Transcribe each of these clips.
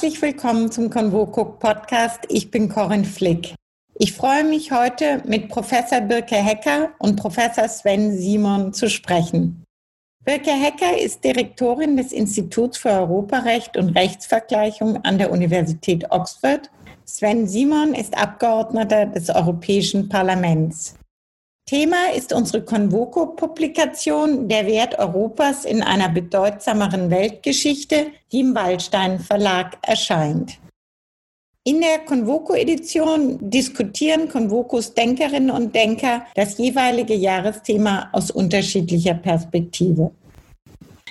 Herzlich willkommen zum Convoco Podcast. Ich bin Corinne Flick. Ich freue mich heute mit Professor Birke Hecker und Professor Sven Simon zu sprechen. Birke Hecker ist Direktorin des Instituts für Europarecht und Rechtsvergleichung an der Universität Oxford. Sven Simon ist Abgeordneter des Europäischen Parlaments. Thema ist unsere Convoco-Publikation Der Wert Europas in einer bedeutsameren Weltgeschichte, die im Waldstein Verlag erscheint. In der Convoco-Edition diskutieren Convocos Denkerinnen und Denker das jeweilige Jahresthema aus unterschiedlicher Perspektive.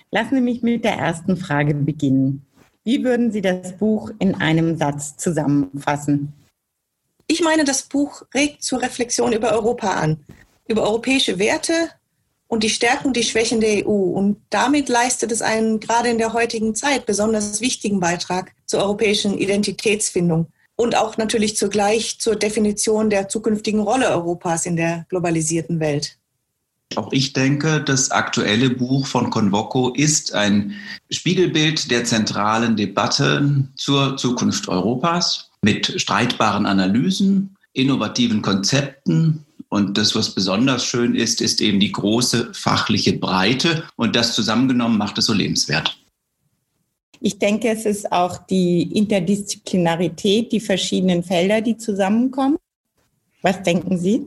Lassen Sie mich mit der ersten Frage beginnen. Wie würden Sie das Buch in einem Satz zusammenfassen? Ich meine, das Buch regt zur Reflexion über Europa an über europäische Werte und die Stärken und die Schwächen der EU. Und damit leistet es einen gerade in der heutigen Zeit besonders wichtigen Beitrag zur europäischen Identitätsfindung und auch natürlich zugleich zur Definition der zukünftigen Rolle Europas in der globalisierten Welt. Auch ich denke, das aktuelle Buch von Convoco ist ein Spiegelbild der zentralen Debatte zur Zukunft Europas mit streitbaren Analysen, innovativen Konzepten und das, was besonders schön ist, ist eben die große fachliche Breite. Und das zusammengenommen macht es so lebenswert. Ich denke, es ist auch die Interdisziplinarität, die verschiedenen Felder, die zusammenkommen. Was denken Sie?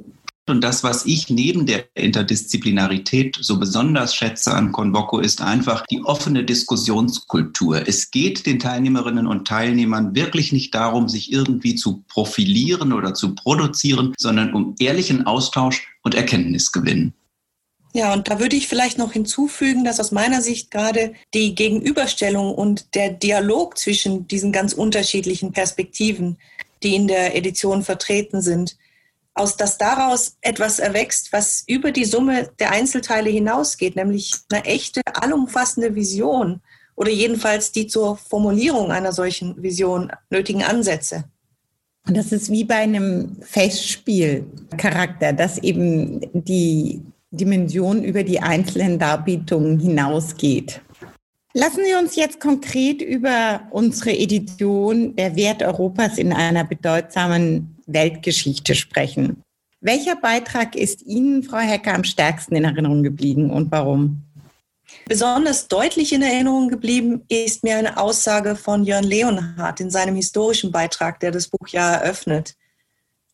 Und das, was ich neben der Interdisziplinarität so besonders schätze an Convoco, ist einfach die offene Diskussionskultur. Es geht den Teilnehmerinnen und Teilnehmern wirklich nicht darum, sich irgendwie zu profilieren oder zu produzieren, sondern um ehrlichen Austausch und Erkenntnisgewinn. Ja, und da würde ich vielleicht noch hinzufügen, dass aus meiner Sicht gerade die Gegenüberstellung und der Dialog zwischen diesen ganz unterschiedlichen Perspektiven, die in der Edition vertreten sind, aus dass daraus etwas erwächst, was über die Summe der Einzelteile hinausgeht, nämlich eine echte, allumfassende Vision oder jedenfalls die zur Formulierung einer solchen Vision nötigen Ansätze. Und das ist wie bei einem Festspielcharakter, dass eben die Dimension über die einzelnen Darbietungen hinausgeht. Lassen Sie uns jetzt konkret über unsere Edition Der Wert Europas in einer bedeutsamen Weltgeschichte sprechen. Welcher Beitrag ist Ihnen, Frau Hecker, am stärksten in Erinnerung geblieben und warum? Besonders deutlich in Erinnerung geblieben ist mir eine Aussage von Jörn Leonhardt in seinem historischen Beitrag, der das Buch ja eröffnet.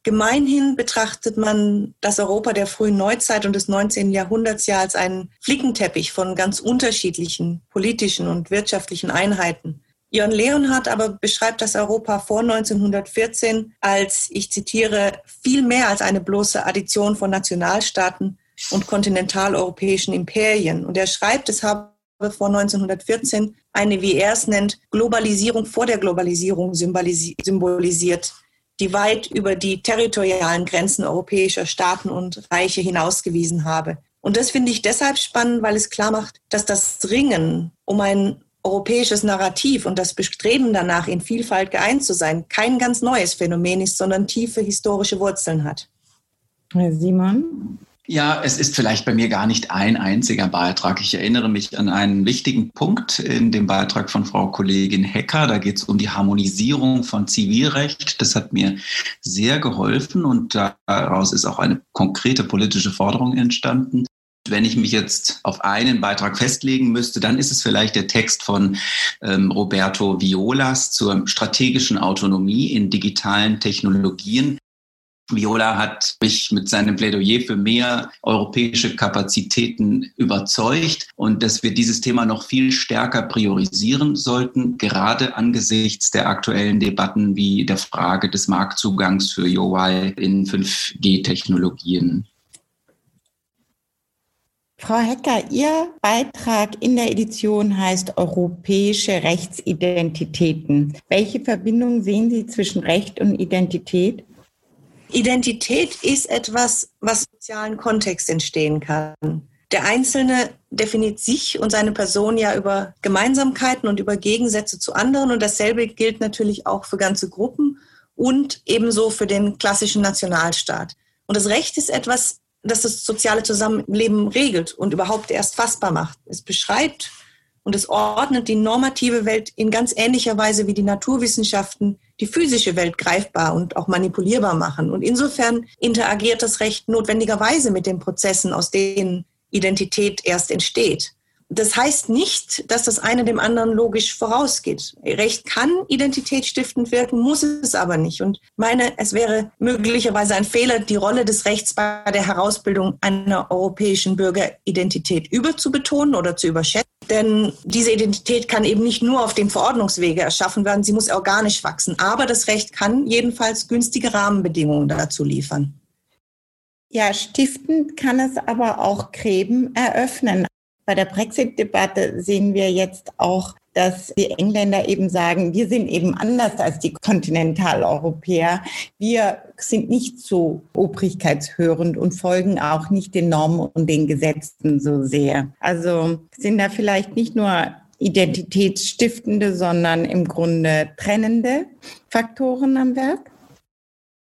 Gemeinhin betrachtet man das Europa der frühen Neuzeit und des 19. Jahrhunderts ja als einen Flickenteppich von ganz unterschiedlichen politischen und wirtschaftlichen Einheiten. Jörn Leonhardt aber beschreibt das Europa vor 1914 als, ich zitiere, viel mehr als eine bloße Addition von Nationalstaaten und kontinentaleuropäischen Imperien. Und er schreibt, es habe vor 1914 eine, wie er es nennt, Globalisierung vor der Globalisierung symbolisiert, die weit über die territorialen Grenzen europäischer Staaten und Reiche hinausgewiesen habe. Und das finde ich deshalb spannend, weil es klar macht, dass das Ringen um ein europäisches Narrativ und das Bestreben danach, in Vielfalt geeint zu sein, kein ganz neues Phänomen ist, sondern tiefe historische Wurzeln hat. Herr Simon? Ja, es ist vielleicht bei mir gar nicht ein einziger Beitrag. Ich erinnere mich an einen wichtigen Punkt in dem Beitrag von Frau Kollegin Hecker. Da geht es um die Harmonisierung von Zivilrecht. Das hat mir sehr geholfen und daraus ist auch eine konkrete politische Forderung entstanden. Wenn ich mich jetzt auf einen Beitrag festlegen müsste, dann ist es vielleicht der Text von ähm, Roberto Violas zur strategischen Autonomie in digitalen Technologien. Viola hat mich mit seinem Plädoyer für mehr europäische Kapazitäten überzeugt und dass wir dieses Thema noch viel stärker priorisieren sollten, gerade angesichts der aktuellen Debatten wie der Frage des Marktzugangs für UI in 5G-Technologien. Frau Hecker, Ihr Beitrag in der Edition heißt Europäische Rechtsidentitäten. Welche Verbindung sehen Sie zwischen Recht und Identität? Identität ist etwas, was im sozialen Kontext entstehen kann. Der Einzelne definiert sich und seine Person ja über Gemeinsamkeiten und über Gegensätze zu anderen. Und dasselbe gilt natürlich auch für ganze Gruppen und ebenso für den klassischen Nationalstaat. Und das Recht ist etwas, das das soziale Zusammenleben regelt und überhaupt erst fassbar macht. Es beschreibt und es ordnet die normative Welt in ganz ähnlicher Weise wie die Naturwissenschaften die physische Welt greifbar und auch manipulierbar machen. Und insofern interagiert das Recht notwendigerweise mit den Prozessen, aus denen Identität erst entsteht. Das heißt nicht, dass das eine dem anderen logisch vorausgeht. Recht kann identitätsstiftend wirken, muss es aber nicht. Und meine, es wäre möglicherweise ein Fehler, die Rolle des Rechts bei der Herausbildung einer europäischen Bürgeridentität überzubetonen oder zu überschätzen. Denn diese Identität kann eben nicht nur auf dem Verordnungswege erschaffen werden, sie muss organisch wachsen. Aber das Recht kann jedenfalls günstige Rahmenbedingungen dazu liefern. Ja, stiftend kann es aber auch Gräben eröffnen. Bei der Brexit-Debatte sehen wir jetzt auch, dass die Engländer eben sagen, wir sind eben anders als die Kontinentaleuropäer. Wir sind nicht so obrigkeitshörend und folgen auch nicht den Normen und den Gesetzen so sehr. Also sind da vielleicht nicht nur identitätsstiftende, sondern im Grunde trennende Faktoren am Werk?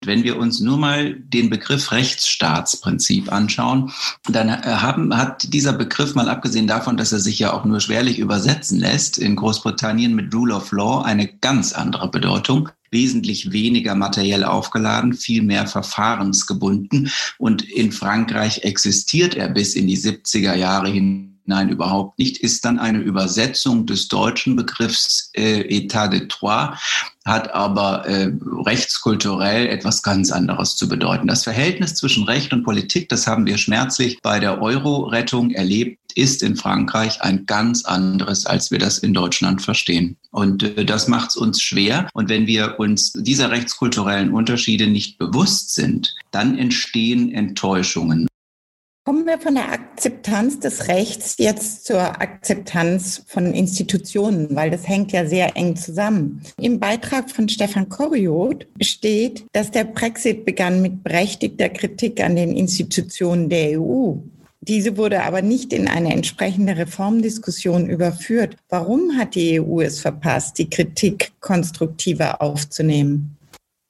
Wenn wir uns nur mal den Begriff Rechtsstaatsprinzip anschauen, dann äh, haben, hat dieser Begriff mal abgesehen davon, dass er sich ja auch nur schwerlich übersetzen lässt, in Großbritannien mit Rule of Law eine ganz andere Bedeutung wesentlich weniger materiell aufgeladen, viel mehr verfahrensgebunden. Und in Frankreich existiert er bis in die 70er Jahre hin Nein, überhaupt nicht, ist dann eine Übersetzung des deutschen Begriffs äh, État de droit, hat aber äh, rechtskulturell etwas ganz anderes zu bedeuten. Das Verhältnis zwischen Recht und Politik, das haben wir schmerzlich bei der Euro-Rettung erlebt, ist in Frankreich ein ganz anderes, als wir das in Deutschland verstehen. Und äh, das macht es uns schwer. Und wenn wir uns dieser rechtskulturellen Unterschiede nicht bewusst sind, dann entstehen Enttäuschungen. Kommen wir von der Akzeptanz des Rechts jetzt zur Akzeptanz von Institutionen, weil das hängt ja sehr eng zusammen. Im Beitrag von Stefan Koriot steht, dass der Brexit begann mit berechtigter Kritik an den Institutionen der EU. Diese wurde aber nicht in eine entsprechende Reformdiskussion überführt. Warum hat die EU es verpasst, die Kritik konstruktiver aufzunehmen?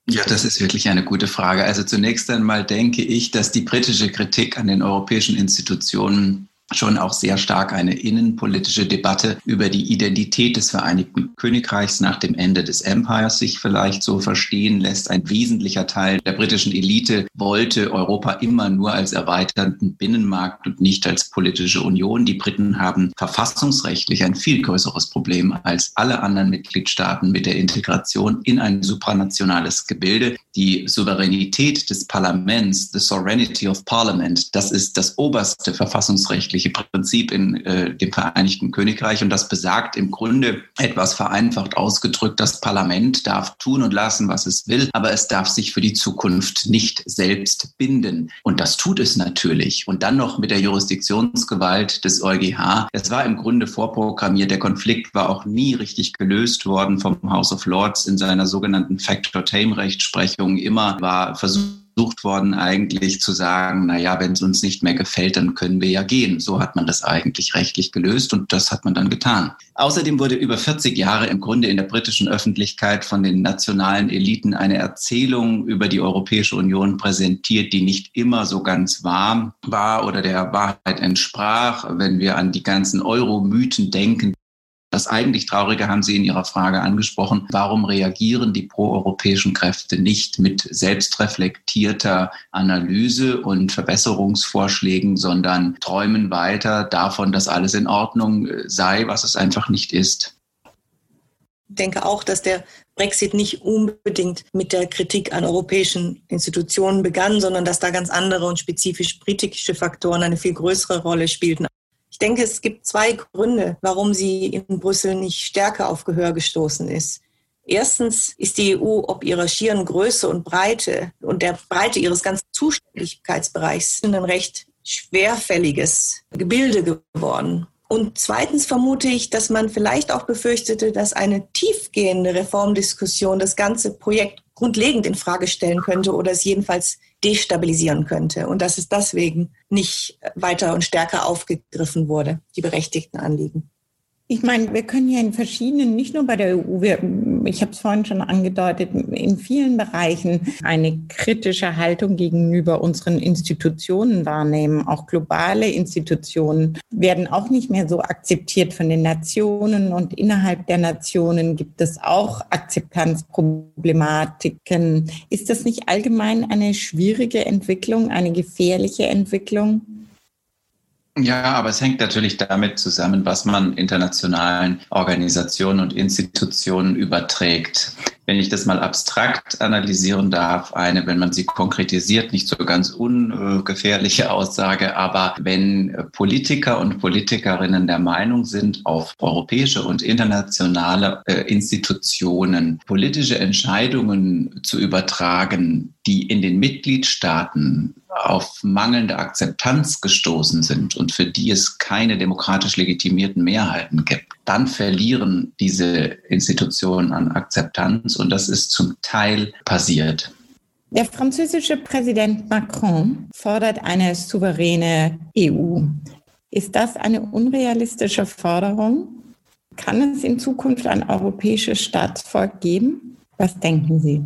Ja, das ist wirklich eine gute Frage. Also zunächst einmal denke ich, dass die britische Kritik an den europäischen Institutionen schon auch sehr stark eine innenpolitische Debatte über die Identität des Vereinigten Königreichs nach dem Ende des Empires sich vielleicht so verstehen lässt. Ein wesentlicher Teil der britischen Elite wollte Europa immer nur als erweiterten Binnenmarkt und nicht als politische Union. Die Briten haben verfassungsrechtlich ein viel größeres Problem als alle anderen Mitgliedstaaten mit der Integration in ein supranationales Gebilde. Die Souveränität des Parlaments, the sovereignty of parliament, das ist das oberste verfassungsrechtliche rechtliche Prinzip in äh, dem Vereinigten Königreich. Und das besagt im Grunde etwas vereinfacht ausgedrückt, das Parlament darf tun und lassen, was es will, aber es darf sich für die Zukunft nicht selbst binden. Und das tut es natürlich. Und dann noch mit der Jurisdiktionsgewalt des EuGH. Es war im Grunde vorprogrammiert. Der Konflikt war auch nie richtig gelöst worden vom House of Lords in seiner sogenannten Factor-Tame-Rechtsprechung. Immer war versucht, versucht worden, eigentlich zu sagen, na ja, wenn es uns nicht mehr gefällt, dann können wir ja gehen. So hat man das eigentlich rechtlich gelöst und das hat man dann getan. Außerdem wurde über 40 Jahre im Grunde in der britischen Öffentlichkeit von den nationalen Eliten eine Erzählung über die Europäische Union präsentiert, die nicht immer so ganz wahr war oder der Wahrheit entsprach. Wenn wir an die ganzen Euro-Mythen denken, das eigentlich Traurige haben Sie in Ihrer Frage angesprochen. Warum reagieren die proeuropäischen Kräfte nicht mit selbstreflektierter Analyse und Verbesserungsvorschlägen, sondern träumen weiter davon, dass alles in Ordnung sei, was es einfach nicht ist? Ich denke auch, dass der Brexit nicht unbedingt mit der Kritik an europäischen Institutionen begann, sondern dass da ganz andere und spezifisch britische Faktoren eine viel größere Rolle spielten. Ich denke, es gibt zwei Gründe, warum sie in Brüssel nicht stärker auf Gehör gestoßen ist. Erstens ist die EU ob ihrer schieren Größe und Breite und der Breite ihres ganzen Zuständigkeitsbereichs ein recht schwerfälliges Gebilde geworden. Und zweitens vermute ich, dass man vielleicht auch befürchtete, dass eine tiefgehende Reformdiskussion das ganze Projekt grundlegend in Frage stellen könnte oder es jedenfalls destabilisieren könnte und dass es deswegen nicht weiter und stärker aufgegriffen wurde, die berechtigten Anliegen. Ich meine, wir können ja in verschiedenen, nicht nur bei der EU, wir, ich habe es vorhin schon angedeutet, in vielen Bereichen eine kritische Haltung gegenüber unseren Institutionen wahrnehmen. Auch globale Institutionen werden auch nicht mehr so akzeptiert von den Nationen und innerhalb der Nationen gibt es auch Akzeptanzproblematiken. Ist das nicht allgemein eine schwierige Entwicklung, eine gefährliche Entwicklung? Ja, aber es hängt natürlich damit zusammen, was man internationalen Organisationen und Institutionen überträgt. Wenn ich das mal abstrakt analysieren darf, eine, wenn man sie konkretisiert, nicht so ganz ungefährliche Aussage, aber wenn Politiker und Politikerinnen der Meinung sind, auf europäische und internationale äh, Institutionen politische Entscheidungen zu übertragen, die in den Mitgliedstaaten auf mangelnde Akzeptanz gestoßen sind und für die es keine demokratisch legitimierten Mehrheiten gibt, dann verlieren diese Institutionen an Akzeptanz und das ist zum Teil passiert. Der französische Präsident Macron fordert eine souveräne EU. Ist das eine unrealistische Forderung? Kann es in Zukunft ein europäisches Staatsvolk geben? Was denken Sie?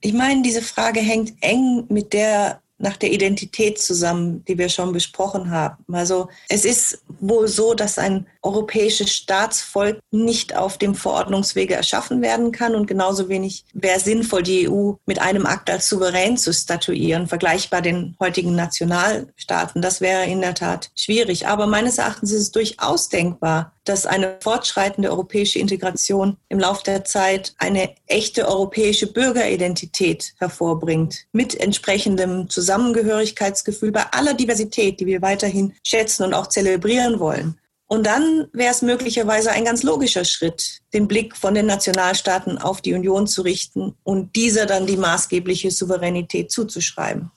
Ich meine, diese Frage hängt eng mit der nach der Identität zusammen, die wir schon besprochen haben. Also es ist wohl so, dass ein europäisches Staatsvolk nicht auf dem Verordnungswege erschaffen werden kann und genauso wenig wäre sinnvoll, die EU mit einem Akt als souverän zu statuieren, vergleichbar den heutigen Nationalstaaten. Das wäre in der Tat schwierig. Aber meines Erachtens ist es durchaus denkbar, dass eine fortschreitende europäische Integration im Laufe der Zeit eine echte europäische Bürgeridentität hervorbringt, mit entsprechendem Zusammengehörigkeitsgefühl bei aller Diversität, die wir weiterhin schätzen und auch zelebrieren wollen. Und dann wäre es möglicherweise ein ganz logischer Schritt, den Blick von den Nationalstaaten auf die Union zu richten und dieser dann die maßgebliche Souveränität zuzuschreiben.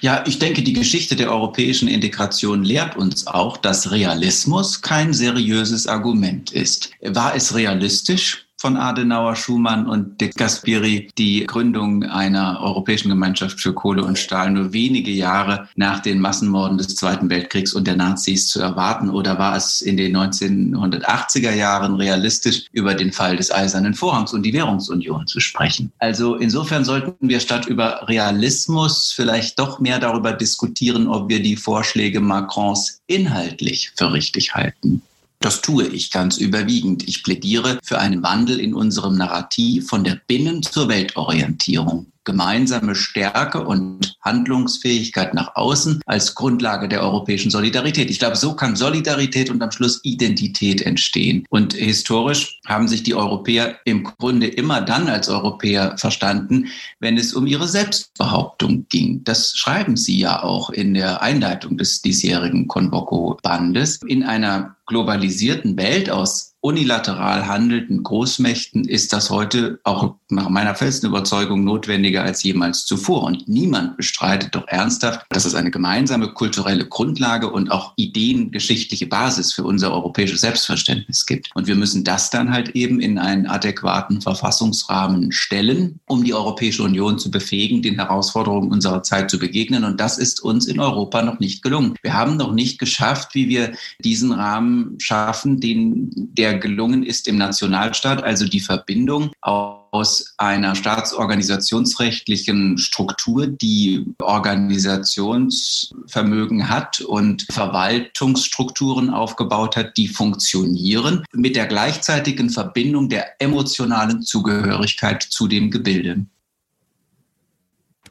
Ja, ich denke, die Geschichte der europäischen Integration lehrt uns auch, dass Realismus kein seriöses Argument ist. War es realistisch? Von Adenauer, Schumann und de Gasperi die Gründung einer Europäischen Gemeinschaft für Kohle und Stahl nur wenige Jahre nach den Massenmorden des Zweiten Weltkriegs und der Nazis zu erwarten? Oder war es in den 1980er Jahren realistisch, über den Fall des Eisernen Vorhangs und die Währungsunion zu sprechen? Also insofern sollten wir statt über Realismus vielleicht doch mehr darüber diskutieren, ob wir die Vorschläge Macrons inhaltlich für richtig halten. Das tue ich ganz überwiegend. Ich plädiere für einen Wandel in unserem Narrativ von der Binnen- zur Weltorientierung gemeinsame Stärke und Handlungsfähigkeit nach außen als Grundlage der europäischen Solidarität. Ich glaube, so kann Solidarität und am Schluss Identität entstehen. Und historisch haben sich die Europäer im Grunde immer dann als Europäer verstanden, wenn es um ihre Selbstbehauptung ging. Das schreiben sie ja auch in der Einleitung des diesjährigen Convoco-Bandes. In einer globalisierten Welt aus unilateral handelnden Großmächten ist das heute auch nach meiner festen Überzeugung notwendiger als jemals zuvor. Und niemand bestreitet doch ernsthaft, dass es eine gemeinsame kulturelle Grundlage und auch ideengeschichtliche Basis für unser europäisches Selbstverständnis gibt. Und wir müssen das dann halt eben in einen adäquaten Verfassungsrahmen stellen, um die Europäische Union zu befähigen, den Herausforderungen unserer Zeit zu begegnen. Und das ist uns in Europa noch nicht gelungen. Wir haben noch nicht geschafft, wie wir diesen Rahmen schaffen, den der gelungen ist im Nationalstaat, also die Verbindung aus einer staatsorganisationsrechtlichen Struktur, die Organisationsvermögen hat und Verwaltungsstrukturen aufgebaut hat, die funktionieren, mit der gleichzeitigen Verbindung der emotionalen Zugehörigkeit zu dem Gebilde.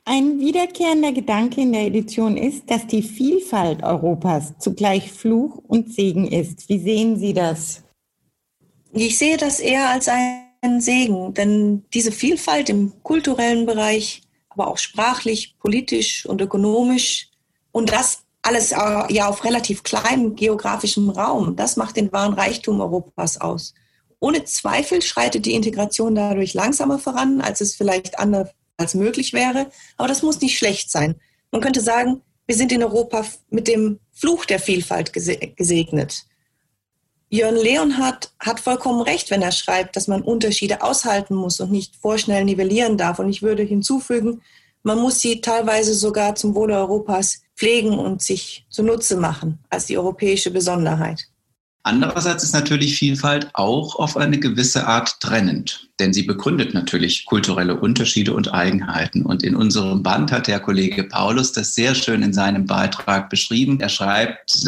Ein wiederkehrender Gedanke in der Edition ist, dass die Vielfalt Europas zugleich Fluch und Segen ist. Wie sehen Sie das? Ich sehe das eher als einen Segen, denn diese Vielfalt im kulturellen Bereich, aber auch sprachlich, politisch und ökonomisch und das alles ja auf relativ kleinem geografischem Raum, das macht den wahren Reichtum Europas aus. Ohne Zweifel schreitet die Integration dadurch langsamer voran, als es vielleicht anders als möglich wäre, aber das muss nicht schlecht sein. Man könnte sagen, wir sind in Europa mit dem Fluch der Vielfalt gesegnet. Jörn Leonhardt hat vollkommen recht, wenn er schreibt, dass man Unterschiede aushalten muss und nicht vorschnell nivellieren darf. Und ich würde hinzufügen, man muss sie teilweise sogar zum Wohle Europas pflegen und sich zunutze machen als die europäische Besonderheit. Andererseits ist natürlich Vielfalt auch auf eine gewisse Art trennend, denn sie begründet natürlich kulturelle Unterschiede und Eigenheiten. Und in unserem Band hat der Kollege Paulus das sehr schön in seinem Beitrag beschrieben. Er schreibt,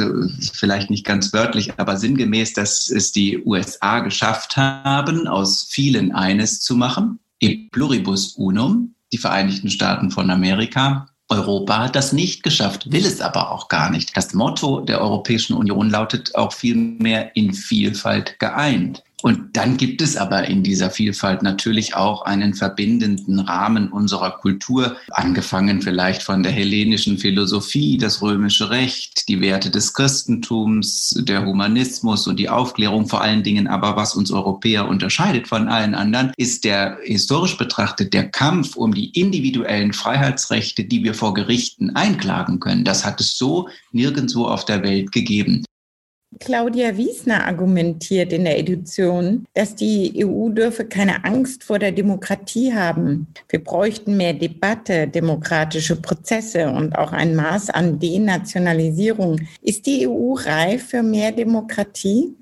vielleicht nicht ganz wörtlich, aber sinngemäß, dass es die USA geschafft haben, aus vielen eines zu machen. E pluribus unum, die Vereinigten Staaten von Amerika, Europa hat das nicht geschafft, will es aber auch gar nicht. Das Motto der Europäischen Union lautet auch vielmehr in Vielfalt geeint. Und dann gibt es aber in dieser Vielfalt natürlich auch einen verbindenden Rahmen unserer Kultur, angefangen vielleicht von der hellenischen Philosophie, das römische Recht, die Werte des Christentums, der Humanismus und die Aufklärung vor allen Dingen. Aber was uns Europäer unterscheidet von allen anderen, ist der historisch betrachtet der Kampf um die individuellen Freiheitsrechte, die wir vor Gerichten einklagen können. Das hat es so nirgendwo auf der Welt gegeben. Claudia Wiesner argumentiert in der Edition, dass die EU dürfe keine Angst vor der Demokratie haben. Wir bräuchten mehr Debatte, demokratische Prozesse und auch ein Maß an Denationalisierung. Ist die EU reif für mehr Demokratie?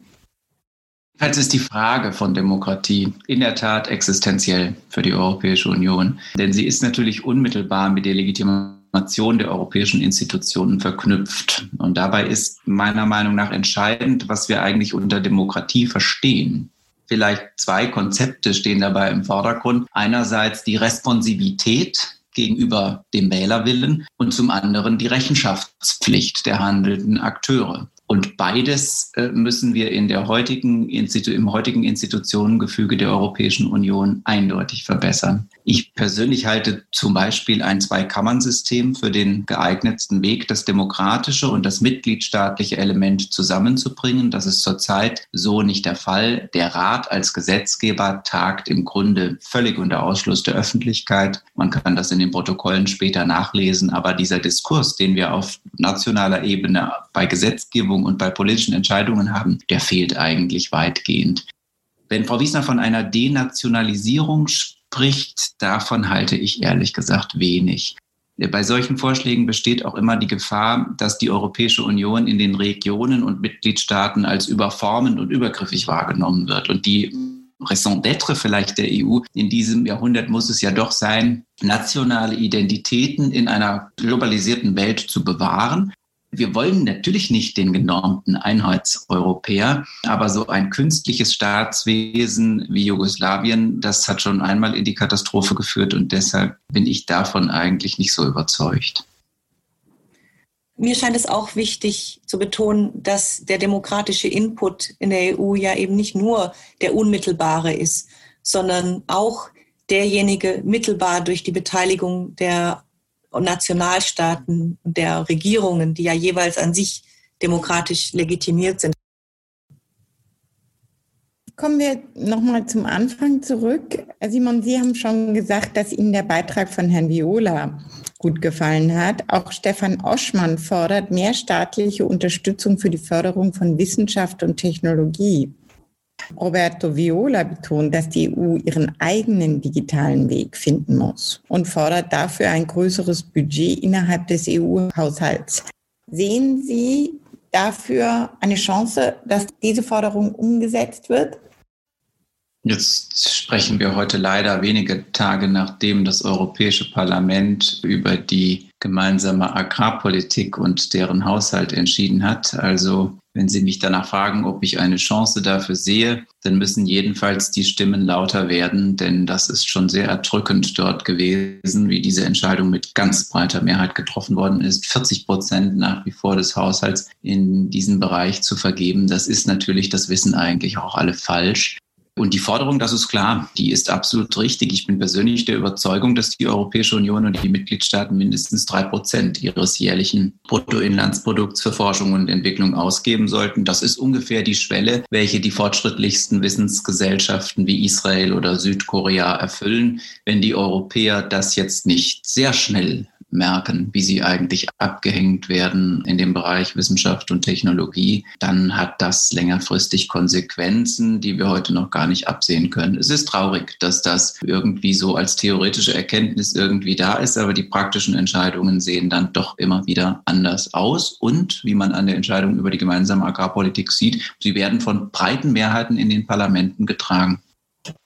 Jetzt ist die Frage von Demokratie in der Tat existenziell für die Europäische Union, denn sie ist natürlich unmittelbar mit der Legitimation Transformation der europäischen Institutionen verknüpft. Und dabei ist meiner Meinung nach entscheidend, was wir eigentlich unter Demokratie verstehen. Vielleicht zwei Konzepte stehen dabei im Vordergrund. Einerseits die Responsivität gegenüber dem Wählerwillen und zum anderen die Rechenschaftspflicht der handelnden Akteure. Und beides äh, müssen wir in der heutigen im heutigen Institutionengefüge der Europäischen Union eindeutig verbessern. Ich persönlich halte zum Beispiel ein Zweikammernsystem für den geeignetsten Weg, das demokratische und das mitgliedstaatliche Element zusammenzubringen. Das ist zurzeit so nicht der Fall. Der Rat als Gesetzgeber tagt im Grunde völlig unter Ausschluss der Öffentlichkeit. Man kann das in den Protokollen später nachlesen. Aber dieser Diskurs, den wir auf nationaler Ebene bei Gesetzgebung und bei politischen Entscheidungen haben, der fehlt eigentlich weitgehend. Wenn Frau Wiesner von einer Denationalisierung spricht, spricht, davon halte ich ehrlich gesagt wenig. Bei solchen Vorschlägen besteht auch immer die Gefahr, dass die Europäische Union in den Regionen und Mitgliedstaaten als überformend und übergriffig wahrgenommen wird. Und die Raison d'être vielleicht der EU in diesem Jahrhundert muss es ja doch sein, nationale Identitäten in einer globalisierten Welt zu bewahren wir wollen natürlich nicht den genormten Einheitseuropäer, aber so ein künstliches Staatswesen wie Jugoslawien, das hat schon einmal in die Katastrophe geführt und deshalb bin ich davon eigentlich nicht so überzeugt. Mir scheint es auch wichtig zu betonen, dass der demokratische Input in der EU ja eben nicht nur der unmittelbare ist, sondern auch derjenige mittelbar durch die Beteiligung der Nationalstaaten und der Regierungen, die ja jeweils an sich demokratisch legitimiert sind. Kommen wir nochmal zum Anfang zurück. Simon, Sie haben schon gesagt, dass Ihnen der Beitrag von Herrn Viola gut gefallen hat. Auch Stefan Oschmann fordert mehr staatliche Unterstützung für die Förderung von Wissenschaft und Technologie. Roberto Viola betont, dass die EU ihren eigenen digitalen Weg finden muss und fordert dafür ein größeres Budget innerhalb des EU-Haushalts. Sehen Sie dafür eine Chance, dass diese Forderung umgesetzt wird? Jetzt sprechen wir heute leider wenige Tage nachdem das Europäische Parlament über die gemeinsame Agrarpolitik und deren Haushalt entschieden hat. Also wenn Sie mich danach fragen, ob ich eine Chance dafür sehe, dann müssen jedenfalls die Stimmen lauter werden, denn das ist schon sehr erdrückend dort gewesen, wie diese Entscheidung mit ganz breiter Mehrheit getroffen worden ist. 40 Prozent nach wie vor des Haushalts in diesen Bereich zu vergeben, das ist natürlich, das wissen eigentlich auch alle falsch. Und die Forderung, das ist klar, die ist absolut richtig. Ich bin persönlich der Überzeugung, dass die Europäische Union und die Mitgliedstaaten mindestens drei Prozent ihres jährlichen Bruttoinlandsprodukts für Forschung und Entwicklung ausgeben sollten. Das ist ungefähr die Schwelle, welche die fortschrittlichsten Wissensgesellschaften wie Israel oder Südkorea erfüllen. Wenn die Europäer das jetzt nicht sehr schnell merken, wie sie eigentlich abgehängt werden in dem Bereich Wissenschaft und Technologie, dann hat das längerfristig Konsequenzen, die wir heute noch gar nicht absehen können. Es ist traurig, dass das irgendwie so als theoretische Erkenntnis irgendwie da ist, aber die praktischen Entscheidungen sehen dann doch immer wieder anders aus. Und wie man an der Entscheidung über die gemeinsame Agrarpolitik sieht, sie werden von breiten Mehrheiten in den Parlamenten getragen.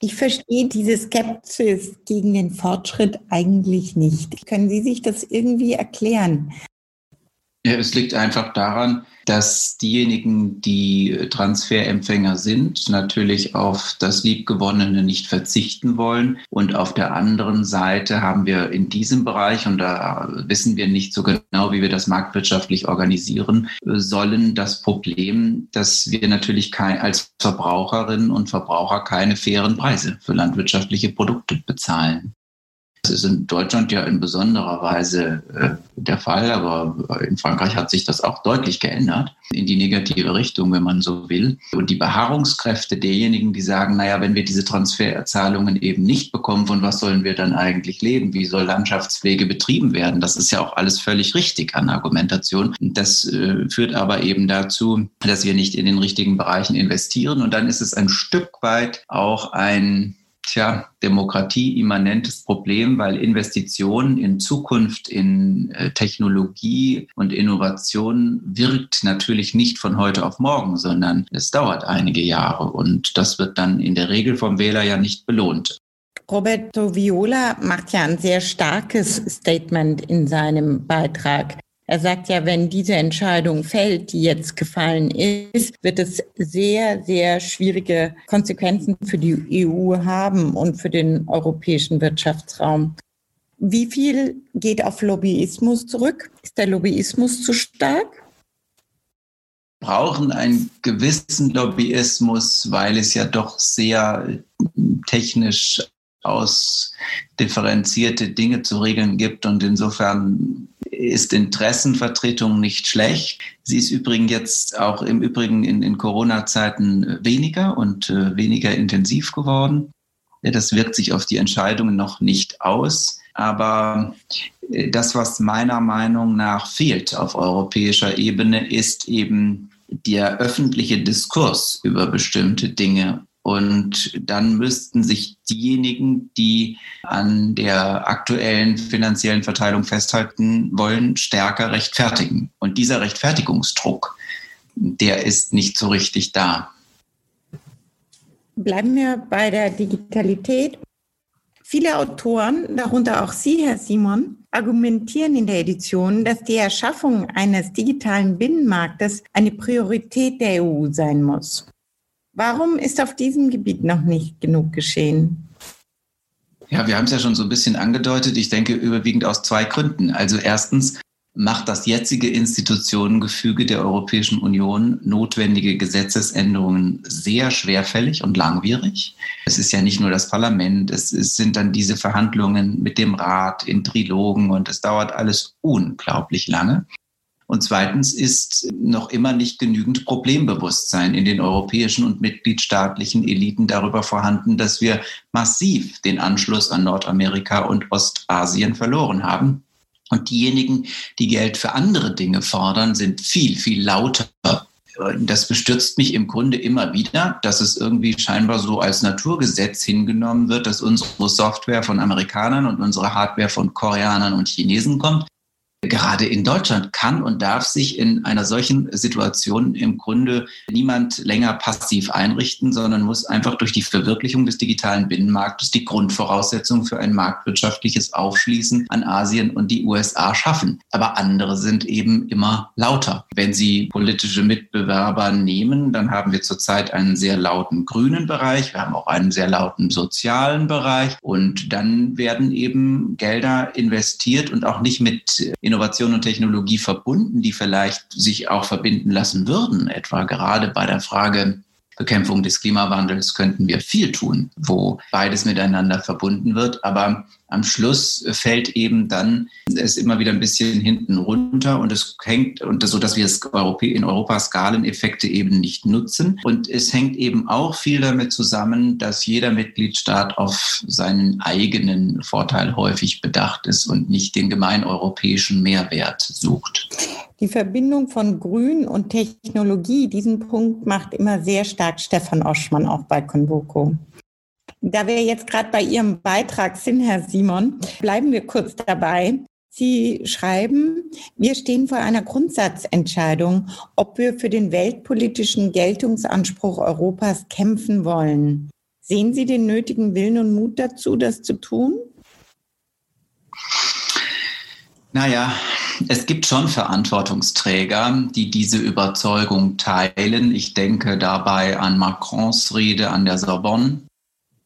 Ich verstehe diese Skepsis gegen den Fortschritt eigentlich nicht. Können Sie sich das irgendwie erklären? Ja, es liegt einfach daran, dass diejenigen, die Transferempfänger sind, natürlich auf das Liebgewonnene nicht verzichten wollen. Und auf der anderen Seite haben wir in diesem Bereich, und da wissen wir nicht so genau, wie wir das marktwirtschaftlich organisieren sollen, das Problem, dass wir natürlich kein, als Verbraucherinnen und Verbraucher keine fairen Preise für landwirtschaftliche Produkte bezahlen. Das ist in Deutschland ja in besonderer Weise äh, der Fall, aber in Frankreich hat sich das auch deutlich geändert in die negative Richtung, wenn man so will. Und die Beharrungskräfte derjenigen, die sagen, naja, wenn wir diese Transferzahlungen eben nicht bekommen, von was sollen wir dann eigentlich leben? Wie soll Landschaftspflege betrieben werden? Das ist ja auch alles völlig richtig an Argumentation. Das äh, führt aber eben dazu, dass wir nicht in den richtigen Bereichen investieren. Und dann ist es ein Stück weit auch ein tja, demokratieimmanentes Problem, weil Investitionen in Zukunft, in äh, Technologie und Innovation wirkt natürlich nicht von heute auf morgen, sondern es dauert einige Jahre und das wird dann in der Regel vom Wähler ja nicht belohnt. Roberto Viola macht ja ein sehr starkes Statement in seinem Beitrag. Er sagt ja, wenn diese Entscheidung fällt, die jetzt gefallen ist, wird es sehr, sehr schwierige Konsequenzen für die EU haben und für den europäischen Wirtschaftsraum. Wie viel geht auf Lobbyismus zurück? Ist der Lobbyismus zu stark? brauchen einen gewissen Lobbyismus, weil es ja doch sehr technisch ausdifferenzierte Dinge zu regeln gibt und insofern ist Interessenvertretung nicht schlecht. Sie ist übrigens jetzt auch im Übrigen in, in Corona-Zeiten weniger und äh, weniger intensiv geworden. Das wirkt sich auf die Entscheidungen noch nicht aus. Aber äh, das, was meiner Meinung nach fehlt auf europäischer Ebene, ist eben der öffentliche Diskurs über bestimmte Dinge. Und dann müssten sich diejenigen, die an der aktuellen finanziellen Verteilung festhalten wollen, stärker rechtfertigen. Und dieser Rechtfertigungsdruck, der ist nicht so richtig da. Bleiben wir bei der Digitalität. Viele Autoren, darunter auch Sie, Herr Simon, argumentieren in der Edition, dass die Erschaffung eines digitalen Binnenmarktes eine Priorität der EU sein muss. Warum ist auf diesem Gebiet noch nicht genug geschehen? Ja, wir haben es ja schon so ein bisschen angedeutet. Ich denke überwiegend aus zwei Gründen. Also erstens macht das jetzige Institutionengefüge der Europäischen Union notwendige Gesetzesänderungen sehr schwerfällig und langwierig. Es ist ja nicht nur das Parlament, es, es sind dann diese Verhandlungen mit dem Rat in Trilogen und es dauert alles unglaublich lange. Und zweitens ist noch immer nicht genügend Problembewusstsein in den europäischen und mitgliedstaatlichen Eliten darüber vorhanden, dass wir massiv den Anschluss an Nordamerika und Ostasien verloren haben. Und diejenigen, die Geld für andere Dinge fordern, sind viel, viel lauter das bestürzt mich im Grunde immer wieder, dass es irgendwie scheinbar so als Naturgesetz hingenommen wird, dass unsere Software von Amerikanern und unsere Hardware von Koreanern und Chinesen kommt Gerade in Deutschland kann und darf sich in einer solchen Situation im Grunde niemand länger passiv einrichten, sondern muss einfach durch die Verwirklichung des digitalen Binnenmarktes die Grundvoraussetzung für ein marktwirtschaftliches Aufschließen an Asien und die USA schaffen. Aber andere sind eben immer lauter. Wenn Sie politische Mitbewerber nehmen, dann haben wir zurzeit einen sehr lauten grünen Bereich, wir haben auch einen sehr lauten sozialen Bereich und dann werden eben Gelder investiert und auch nicht mit Innovation und Technologie verbunden, die vielleicht sich auch verbinden lassen würden, etwa gerade bei der Frage Bekämpfung des Klimawandels könnten wir viel tun, wo beides miteinander verbunden wird. Aber am Schluss fällt eben dann es immer wieder ein bisschen hinten runter und es hängt, und so dass wir es in Europa Skaleneffekte eben nicht nutzen. Und es hängt eben auch viel damit zusammen, dass jeder Mitgliedstaat auf seinen eigenen Vorteil häufig bedacht ist und nicht den gemeineuropäischen Mehrwert sucht. Die Verbindung von Grün und Technologie, diesen Punkt macht immer sehr stark Stefan Oschmann auch bei Convoco. Da wir jetzt gerade bei Ihrem Beitrag sind, Herr Simon, bleiben wir kurz dabei. Sie schreiben, wir stehen vor einer Grundsatzentscheidung, ob wir für den weltpolitischen Geltungsanspruch Europas kämpfen wollen. Sehen Sie den nötigen Willen und Mut dazu, das zu tun? Naja, es gibt schon Verantwortungsträger, die diese Überzeugung teilen. Ich denke dabei an Macrons Rede an der Sorbonne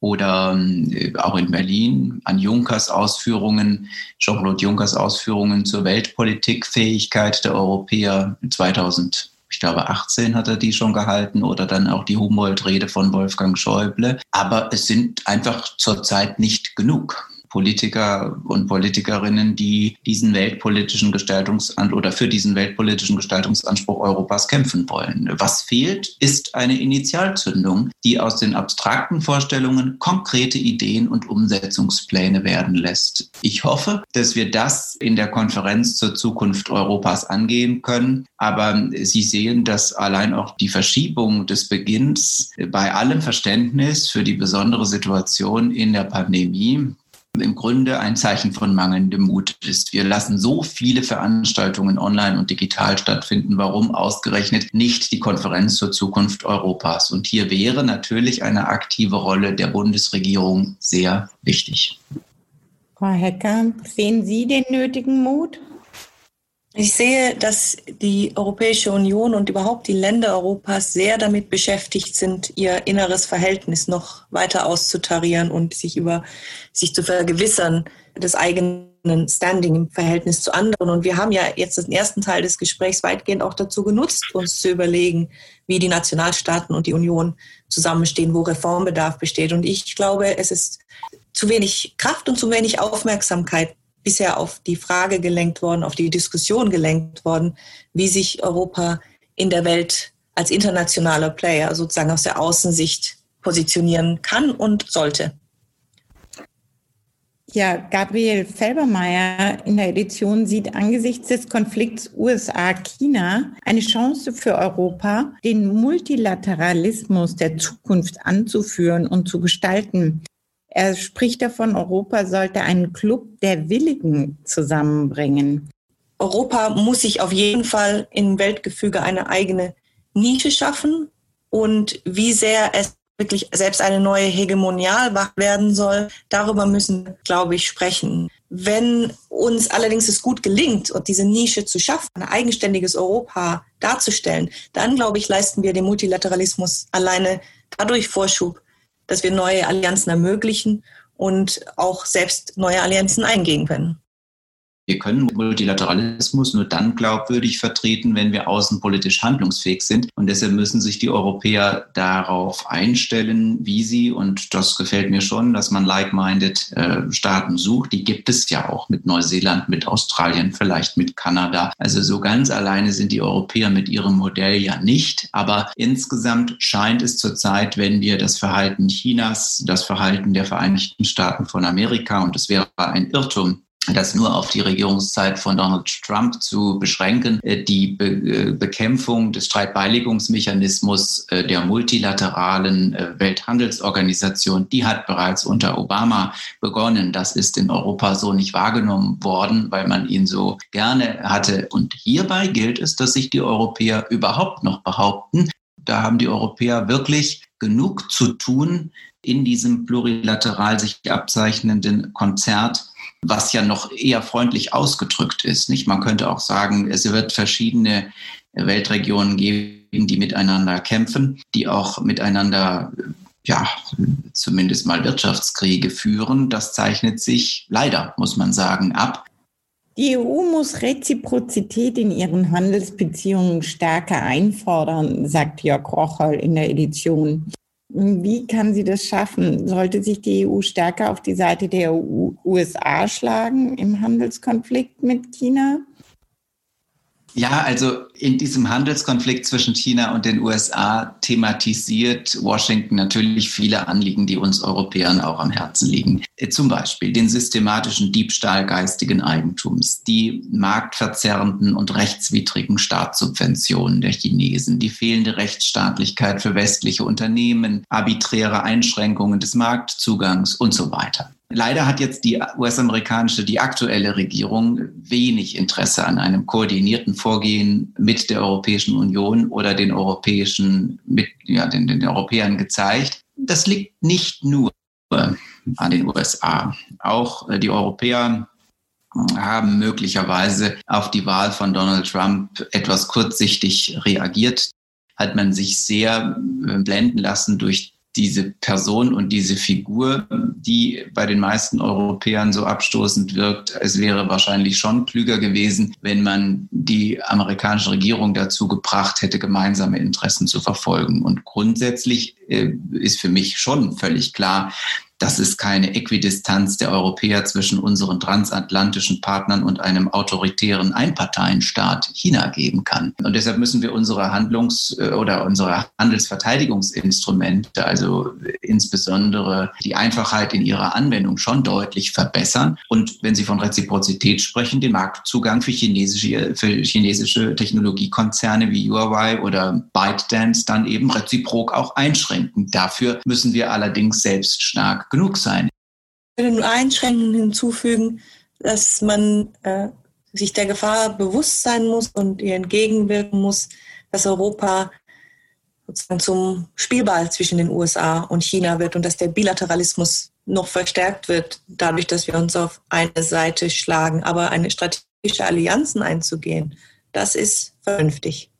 oder äh, auch in Berlin an Junkers Ausführungen, Jean-Claude Junkers Ausführungen zur Weltpolitikfähigkeit der Europäer 2000 ich glaube 18 hat er die schon gehalten oder dann auch die Humboldt-Rede von Wolfgang Schäuble. Aber es sind einfach zurzeit nicht genug. Politiker und Politikerinnen, die diesen weltpolitischen Gestaltungsanspruch oder für diesen weltpolitischen Gestaltungsanspruch Europas kämpfen wollen. Was fehlt, ist eine Initialzündung, die aus den abstrakten Vorstellungen konkrete Ideen und Umsetzungspläne werden lässt. Ich hoffe, dass wir das in der Konferenz zur Zukunft Europas angehen können. Aber Sie sehen, dass allein auch die Verschiebung des Beginns bei allem Verständnis für die besondere Situation in der Pandemie im Grunde ein Zeichen von mangelndem Mut ist. Wir lassen so viele Veranstaltungen online und digital stattfinden. Warum ausgerechnet nicht die Konferenz zur Zukunft Europas? Und hier wäre natürlich eine aktive Rolle der Bundesregierung sehr wichtig. Frau Hecker, sehen Sie den nötigen Mut? Ich sehe, dass die Europäische Union und überhaupt die Länder Europas sehr damit beschäftigt sind, ihr inneres Verhältnis noch weiter auszutarieren und sich über sich zu vergewissern des eigenen Standing im Verhältnis zu anderen. Und wir haben ja jetzt den ersten Teil des Gesprächs weitgehend auch dazu genutzt, uns zu überlegen, wie die Nationalstaaten und die Union zusammenstehen, wo Reformbedarf besteht. Und ich glaube, es ist zu wenig Kraft und zu wenig Aufmerksamkeit bisher auf die Frage gelenkt worden, auf die Diskussion gelenkt worden, wie sich Europa in der Welt als internationaler Player sozusagen aus der Außensicht positionieren kann und sollte. Ja, Gabriel Felbermeier in der Edition sieht angesichts des Konflikts USA-China eine Chance für Europa, den Multilateralismus der Zukunft anzuführen und zu gestalten. Er spricht davon, Europa sollte einen Club der Willigen zusammenbringen. Europa muss sich auf jeden Fall im Weltgefüge eine eigene Nische schaffen und wie sehr es wirklich selbst eine neue Hegemonialwacht werden soll, darüber müssen, glaube ich, sprechen. Wenn uns allerdings es gut gelingt, diese Nische zu schaffen, ein eigenständiges Europa darzustellen, dann, glaube ich, leisten wir dem Multilateralismus alleine dadurch Vorschub, dass wir neue Allianzen ermöglichen und auch selbst neue Allianzen eingehen können. Wir können Multilateralismus nur dann glaubwürdig vertreten, wenn wir außenpolitisch handlungsfähig sind. Und deshalb müssen sich die Europäer darauf einstellen, wie sie, und das gefällt mir schon, dass man like-minded äh, Staaten sucht. Die gibt es ja auch mit Neuseeland, mit Australien, vielleicht mit Kanada. Also so ganz alleine sind die Europäer mit ihrem Modell ja nicht. Aber insgesamt scheint es zurzeit, wenn wir das Verhalten Chinas, das Verhalten der Vereinigten Staaten von Amerika, und es wäre ein Irrtum, das nur auf die Regierungszeit von Donald Trump zu beschränken. Äh, die Be äh, Bekämpfung des Streitbeilegungsmechanismus äh, der multilateralen Welthandelsorganisation, die hat bereits unter Obama begonnen. Das ist in Europa so nicht wahrgenommen worden, weil man ihn so gerne hatte. Und hierbei gilt es, dass sich die Europäer überhaupt noch behaupten. Da haben die Europäer wirklich genug zu tun in diesem plurilateral sich abzeichnenden Konzert was ja noch eher freundlich ausgedrückt ist. Nicht? Man könnte auch sagen, es wird verschiedene Weltregionen geben, die miteinander kämpfen, die auch miteinander ja, zumindest mal Wirtschaftskriege führen. Das zeichnet sich leider, muss man sagen, ab. Die EU muss Reziprozität in ihren Handelsbeziehungen stärker einfordern, sagt Jörg Rocholl in der Edition. Wie kann sie das schaffen? Sollte sich die EU stärker auf die Seite der USA schlagen im Handelskonflikt mit China? Ja, also in diesem Handelskonflikt zwischen China und den USA thematisiert Washington natürlich viele Anliegen, die uns Europäern auch am Herzen liegen. Zum Beispiel den systematischen Diebstahl geistigen Eigentums, die marktverzerrenden und rechtswidrigen Staatssubventionen der Chinesen, die fehlende Rechtsstaatlichkeit für westliche Unternehmen, arbiträre Einschränkungen des Marktzugangs und so weiter. Leider hat jetzt die US-amerikanische, die aktuelle Regierung wenig Interesse an einem koordinierten Vorgehen mit der Europäischen Union oder den europäischen, mit, ja, den, den Europäern gezeigt. Das liegt nicht nur an den USA. Auch äh, die Europäer haben möglicherweise auf die Wahl von Donald Trump etwas kurzsichtig reagiert, hat man sich sehr äh, blenden lassen durch diese Person und diese Figur, die bei den meisten Europäern so abstoßend wirkt. Es wäre wahrscheinlich schon klüger gewesen, wenn man die amerikanische Regierung dazu gebracht hätte, gemeinsame Interessen zu verfolgen. Und grundsätzlich äh, ist für mich schon völlig klar, dass es keine Äquidistanz der Europäer zwischen unseren transatlantischen Partnern und einem autoritären Einparteienstaat China geben kann. Und deshalb müssen wir unsere Handlungs- äh, oder unsere Handelsverteidigungsinstrumente, also insbesondere die Einfachheit in ihrer Anwendung schon deutlich verbessern. Und wenn Sie von Reziprozität sprechen, den Marktzugang für chinesische, für chinesische Technologiekonzerne wie Huawei oder ByteDance dann eben reziprok auch einschränken. Dafür müssen wir allerdings selbst stark genug sein. Ich würde nur einschränkend hinzufügen, dass man äh, sich der Gefahr bewusst sein muss und ihr entgegenwirken muss, dass Europa sozusagen zum Spielball zwischen den USA und China wird und dass der Bilateralismus noch verstärkt wird, dadurch, dass wir uns auf eine Seite schlagen. Aber eine strategische Allianzen einzugehen, das ist vernünftig.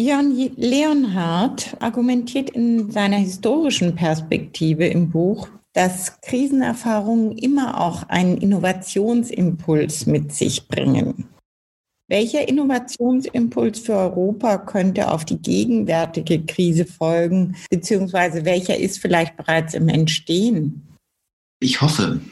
Jan Leonhardt argumentiert in seiner historischen Perspektive im Buch, dass Krisenerfahrungen immer auch einen Innovationsimpuls mit sich bringen. Welcher Innovationsimpuls für Europa könnte auf die gegenwärtige Krise folgen, beziehungsweise welcher ist vielleicht bereits im Entstehen? Ich hoffe,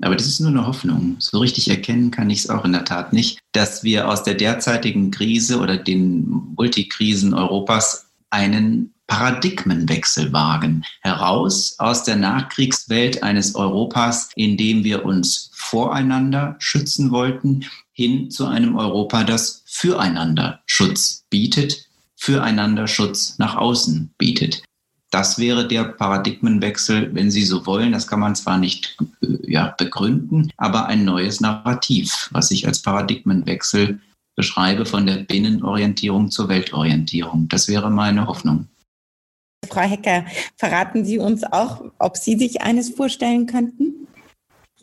aber das ist nur eine Hoffnung. So richtig erkennen kann ich es auch in der Tat nicht, dass wir aus der derzeitigen Krise oder den Multikrisen Europas einen Paradigmenwechsel wagen, heraus aus der Nachkriegswelt eines Europas, in dem wir uns voreinander schützen wollten, hin zu einem Europa, das füreinander Schutz bietet, füreinander Schutz nach außen bietet. Das wäre der Paradigmenwechsel, wenn Sie so wollen. Das kann man zwar nicht äh, ja, begründen, aber ein neues Narrativ, was ich als Paradigmenwechsel beschreibe von der Binnenorientierung zur Weltorientierung. Das wäre meine Hoffnung. Frau Hecker, verraten Sie uns auch, ob Sie sich eines vorstellen könnten?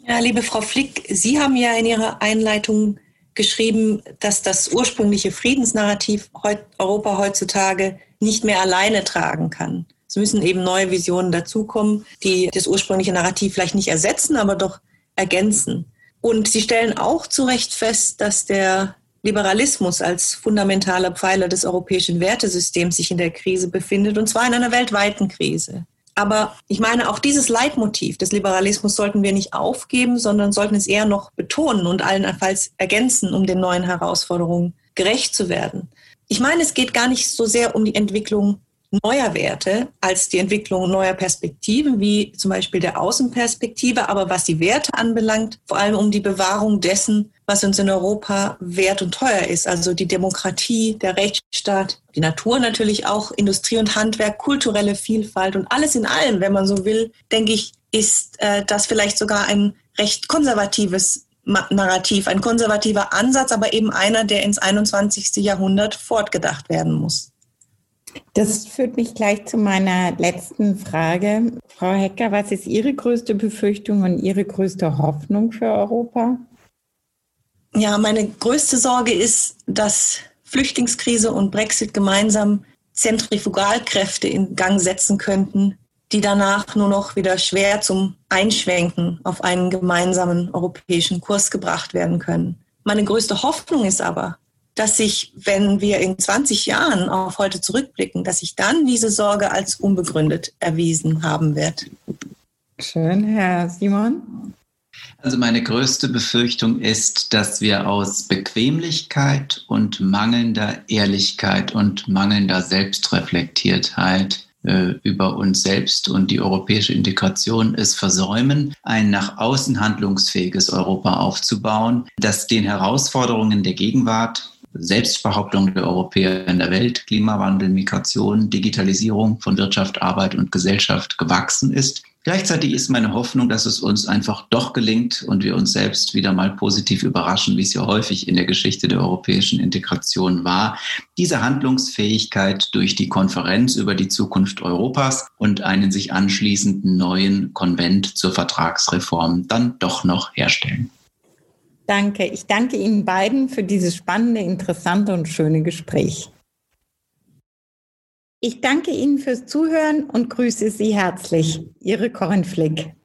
Ja, liebe Frau Flick, Sie haben ja in Ihrer Einleitung geschrieben, dass das ursprüngliche Friedensnarrativ Europa heutzutage nicht mehr alleine tragen kann. Es müssen eben neue Visionen dazukommen, die das ursprüngliche Narrativ vielleicht nicht ersetzen, aber doch ergänzen. Und sie stellen auch zu Recht fest, dass der Liberalismus als fundamentaler Pfeiler des europäischen Wertesystems sich in der Krise befindet, und zwar in einer weltweiten Krise. Aber ich meine, auch dieses Leitmotiv des Liberalismus sollten wir nicht aufgeben, sondern sollten es eher noch betonen und allenfalls ergänzen, um den neuen Herausforderungen gerecht zu werden. Ich meine, es geht gar nicht so sehr um die Entwicklung neuer Werte als die Entwicklung neuer Perspektiven, wie zum Beispiel der Außenperspektive, aber was die Werte anbelangt, vor allem um die Bewahrung dessen, was uns in Europa wert und teuer ist, also die Demokratie, der Rechtsstaat, die Natur natürlich auch, Industrie und Handwerk, kulturelle Vielfalt und alles in allem, wenn man so will, denke ich, ist äh, das vielleicht sogar ein recht konservatives Narrativ, ein konservativer Ansatz, aber eben einer, der ins 21. Jahrhundert fortgedacht werden muss. Das führt mich gleich zu meiner letzten Frage. Frau Hecker, was ist Ihre größte Befürchtung und Ihre größte Hoffnung für Europa? Ja, meine größte Sorge ist, dass Flüchtlingskrise und Brexit gemeinsam Zentrifugalkräfte in Gang setzen könnten, die danach nur noch wieder schwer zum Einschwenken auf einen gemeinsamen europäischen Kurs gebracht werden können. Meine größte Hoffnung ist aber, dass sich, wenn wir in 20 Jahren auf heute zurückblicken, dass sich dann diese Sorge als unbegründet erwiesen haben wird. Schön, Herr Simon. Also meine größte Befürchtung ist, dass wir aus Bequemlichkeit und mangelnder Ehrlichkeit und mangelnder Selbstreflektiertheit äh, über uns selbst und die europäische Integration es versäumen, ein nach außen handlungsfähiges Europa aufzubauen, das den Herausforderungen der Gegenwart Selbstbehauptung der Europäer in der Welt, Klimawandel, Migration, Digitalisierung von Wirtschaft, Arbeit und Gesellschaft gewachsen ist Gleichzeitig ist meine Hoffnung, dass es uns einfach doch gelingt und wir uns selbst wieder mal positiv überraschen, wie es ja häufig in der Geschichte der europäischen Integration war, diese Handlungsfähigkeit durch die Konferenz über die Zukunft Europas und einen sich anschließenden neuen Konvent zur Vertragsreform dann doch noch herstellen. Danke. Ich danke Ihnen beiden für dieses spannende, interessante und schöne Gespräch. Ich danke Ihnen fürs Zuhören und grüße Sie herzlich. Ihre Corinne Flick.